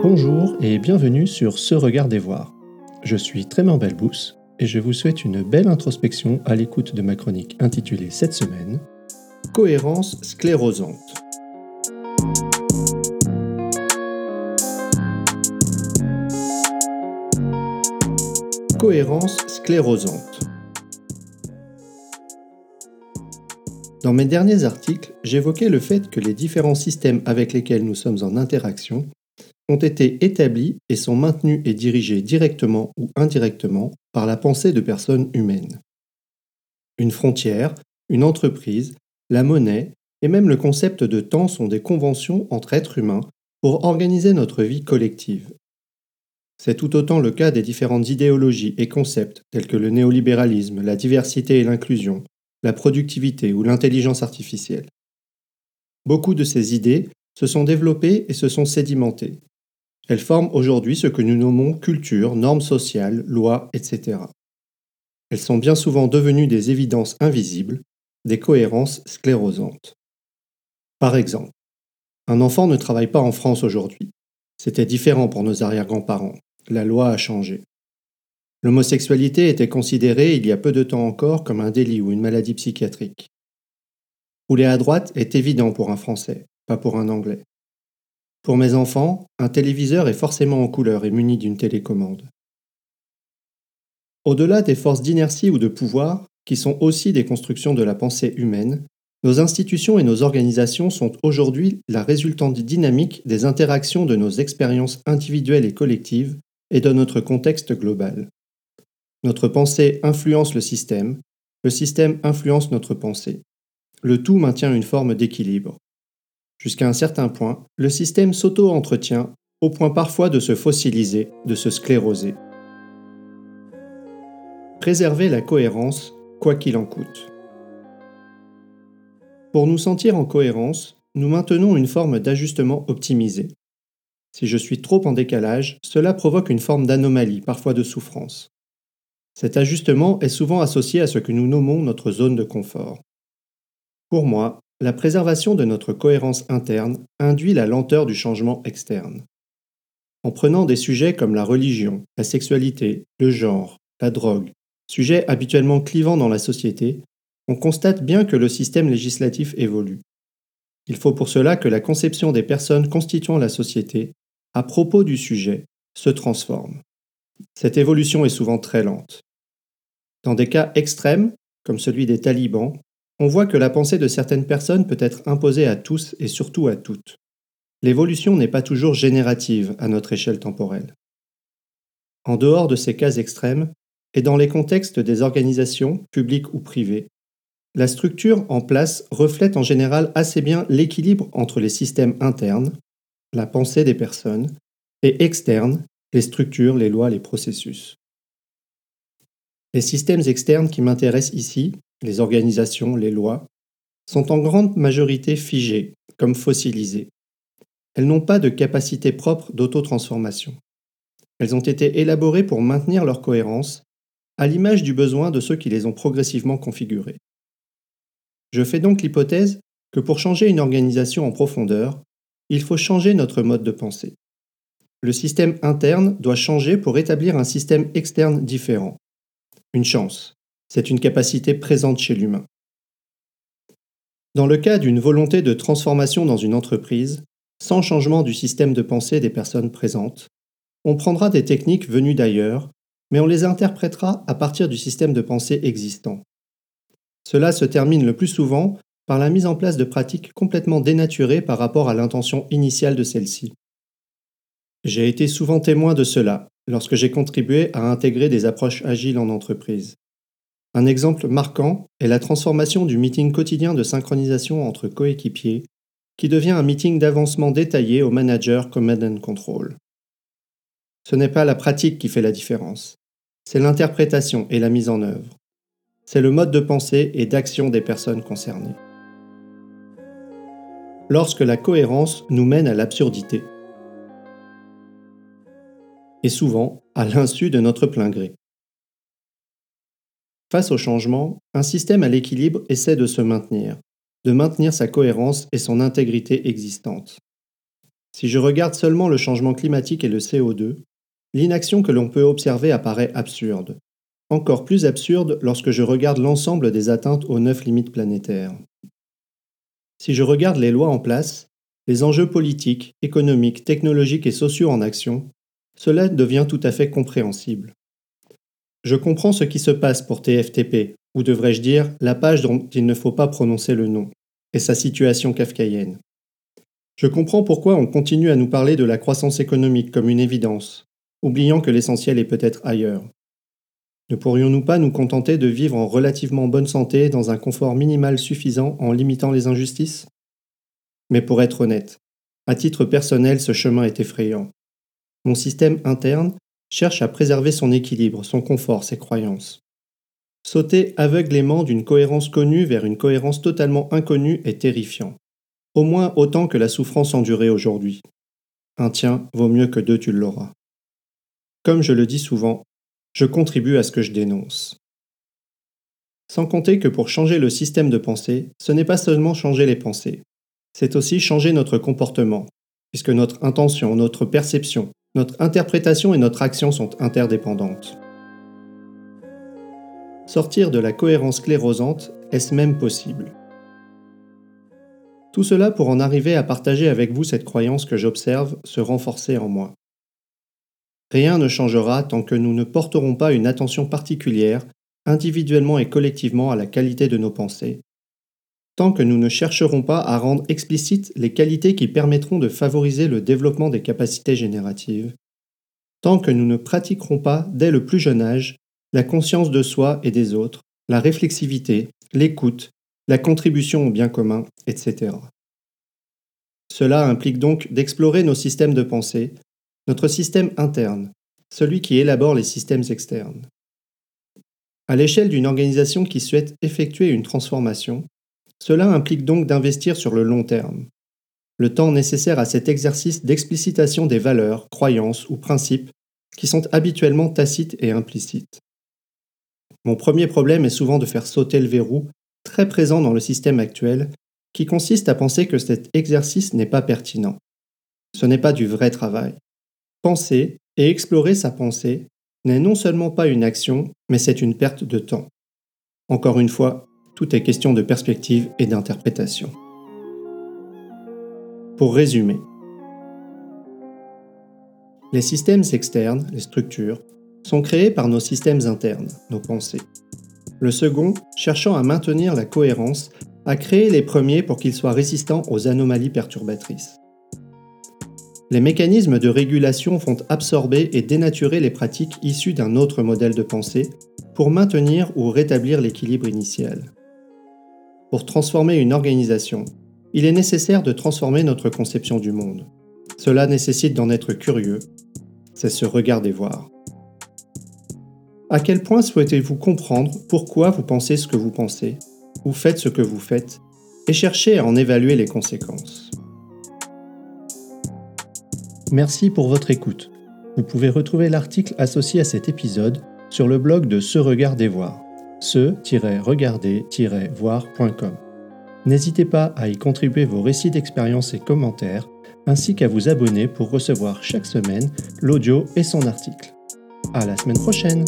Bonjour et bienvenue sur Ce Regard des Voir. Je suis Trément Belbous et je vous souhaite une belle introspection à l'écoute de ma chronique intitulée cette semaine Cohérence sclérosante. Cohérence sclérosante. Dans mes derniers articles, j'évoquais le fait que les différents systèmes avec lesquels nous sommes en interaction ont été établis et sont maintenus et dirigés directement ou indirectement par la pensée de personnes humaines. Une frontière, une entreprise, la monnaie et même le concept de temps sont des conventions entre êtres humains pour organiser notre vie collective. C'est tout autant le cas des différentes idéologies et concepts tels que le néolibéralisme, la diversité et l'inclusion, la productivité ou l'intelligence artificielle. Beaucoup de ces idées se sont développées et se sont sédimentées. Elles forment aujourd'hui ce que nous nommons culture, normes sociales, lois, etc. Elles sont bien souvent devenues des évidences invisibles, des cohérences sclérosantes. Par exemple, un enfant ne travaille pas en France aujourd'hui. C'était différent pour nos arrière-grands-parents. La loi a changé. L'homosexualité était considérée il y a peu de temps encore comme un délit ou une maladie psychiatrique. Rouler à droite est évident pour un Français, pas pour un Anglais. Pour mes enfants, un téléviseur est forcément en couleur et muni d'une télécommande. Au-delà des forces d'inertie ou de pouvoir, qui sont aussi des constructions de la pensée humaine, nos institutions et nos organisations sont aujourd'hui la résultante dynamique des interactions de nos expériences individuelles et collectives et de notre contexte global. Notre pensée influence le système, le système influence notre pensée. Le tout maintient une forme d'équilibre. Jusqu'à un certain point, le système s'auto-entretient au point parfois de se fossiliser, de se scléroser. Préserver la cohérence, quoi qu'il en coûte. Pour nous sentir en cohérence, nous maintenons une forme d'ajustement optimisé. Si je suis trop en décalage, cela provoque une forme d'anomalie, parfois de souffrance. Cet ajustement est souvent associé à ce que nous nommons notre zone de confort. Pour moi, la préservation de notre cohérence interne induit la lenteur du changement externe. En prenant des sujets comme la religion, la sexualité, le genre, la drogue, sujets habituellement clivants dans la société, on constate bien que le système législatif évolue. Il faut pour cela que la conception des personnes constituant la société, à propos du sujet, se transforme. Cette évolution est souvent très lente. Dans des cas extrêmes, comme celui des talibans, on voit que la pensée de certaines personnes peut être imposée à tous et surtout à toutes. L'évolution n'est pas toujours générative à notre échelle temporelle. En dehors de ces cas extrêmes, et dans les contextes des organisations, publiques ou privées, la structure en place reflète en général assez bien l'équilibre entre les systèmes internes, la pensée des personnes, et externes, les structures, les lois, les processus. Les systèmes externes qui m'intéressent ici, les organisations, les lois, sont en grande majorité figées, comme fossilisées. Elles n'ont pas de capacité propre d'autotransformation. Elles ont été élaborées pour maintenir leur cohérence, à l'image du besoin de ceux qui les ont progressivement configurées. Je fais donc l'hypothèse que pour changer une organisation en profondeur, il faut changer notre mode de pensée. Le système interne doit changer pour établir un système externe différent. Une chance, c'est une capacité présente chez l'humain. Dans le cas d'une volonté de transformation dans une entreprise, sans changement du système de pensée des personnes présentes, on prendra des techniques venues d'ailleurs, mais on les interprétera à partir du système de pensée existant. Cela se termine le plus souvent par la mise en place de pratiques complètement dénaturées par rapport à l'intention initiale de celle-ci. J'ai été souvent témoin de cela lorsque j'ai contribué à intégrer des approches agiles en entreprise. Un exemple marquant est la transformation du meeting quotidien de synchronisation entre coéquipiers, qui devient un meeting d'avancement détaillé au manager Command and Control. Ce n'est pas la pratique qui fait la différence, c'est l'interprétation et la mise en œuvre c'est le mode de pensée et d'action des personnes concernées. Lorsque la cohérence nous mène à l'absurdité, et souvent à l'insu de notre plein gré. Face au changement, un système à l'équilibre essaie de se maintenir, de maintenir sa cohérence et son intégrité existante. Si je regarde seulement le changement climatique et le CO2, l'inaction que l'on peut observer apparaît absurde. Encore plus absurde lorsque je regarde l'ensemble des atteintes aux neuf limites planétaires. Si je regarde les lois en place, les enjeux politiques, économiques, technologiques et sociaux en action, cela devient tout à fait compréhensible. Je comprends ce qui se passe pour TFTP, ou devrais-je dire la page dont il ne faut pas prononcer le nom, et sa situation kafkaïenne. Je comprends pourquoi on continue à nous parler de la croissance économique comme une évidence, oubliant que l'essentiel est peut-être ailleurs. Ne pourrions-nous pas nous contenter de vivre en relativement bonne santé dans un confort minimal suffisant en limitant les injustices? Mais pour être honnête, à titre personnel, ce chemin est effrayant. Mon système interne cherche à préserver son équilibre, son confort, ses croyances. Sauter aveuglément d'une cohérence connue vers une cohérence totalement inconnue est terrifiant. Au moins autant que la souffrance endurée aujourd'hui. Un tien vaut mieux que deux tu l'auras. Comme je le dis souvent, je contribue à ce que je dénonce. Sans compter que pour changer le système de pensée, ce n'est pas seulement changer les pensées, c'est aussi changer notre comportement, puisque notre intention, notre perception, notre interprétation et notre action sont interdépendantes. Sortir de la cohérence sclérosante, est-ce même possible? Tout cela pour en arriver à partager avec vous cette croyance que j'observe se renforcer en moi. Rien ne changera tant que nous ne porterons pas une attention particulière, individuellement et collectivement, à la qualité de nos pensées, tant que nous ne chercherons pas à rendre explicites les qualités qui permettront de favoriser le développement des capacités génératives, tant que nous ne pratiquerons pas, dès le plus jeune âge, la conscience de soi et des autres, la réflexivité, l'écoute, la contribution au bien commun, etc. Cela implique donc d'explorer nos systèmes de pensée, notre système interne, celui qui élabore les systèmes externes. À l'échelle d'une organisation qui souhaite effectuer une transformation, cela implique donc d'investir sur le long terme. Le temps nécessaire à cet exercice d'explicitation des valeurs, croyances ou principes qui sont habituellement tacites et implicites. Mon premier problème est souvent de faire sauter le verrou, très présent dans le système actuel, qui consiste à penser que cet exercice n'est pas pertinent. Ce n'est pas du vrai travail. Penser et explorer sa pensée n'est non seulement pas une action, mais c'est une perte de temps. Encore une fois, tout est question de perspective et d'interprétation. Pour résumer, les systèmes externes, les structures, sont créés par nos systèmes internes, nos pensées. Le second, cherchant à maintenir la cohérence, a créé les premiers pour qu'ils soient résistants aux anomalies perturbatrices. Les mécanismes de régulation font absorber et dénaturer les pratiques issues d'un autre modèle de pensée pour maintenir ou rétablir l'équilibre initial. Pour transformer une organisation, il est nécessaire de transformer notre conception du monde. Cela nécessite d'en être curieux, c'est se regarder voir. À quel point souhaitez-vous comprendre pourquoi vous pensez ce que vous pensez, ou faites ce que vous faites, et cherchez à en évaluer les conséquences Merci pour votre écoute. Vous pouvez retrouver l'article associé à cet épisode sur le blog de Se Regarder Voir, se-regarder-voir.com. N'hésitez pas à y contribuer vos récits d'expérience et commentaires, ainsi qu'à vous abonner pour recevoir chaque semaine l'audio et son article. À la semaine prochaine!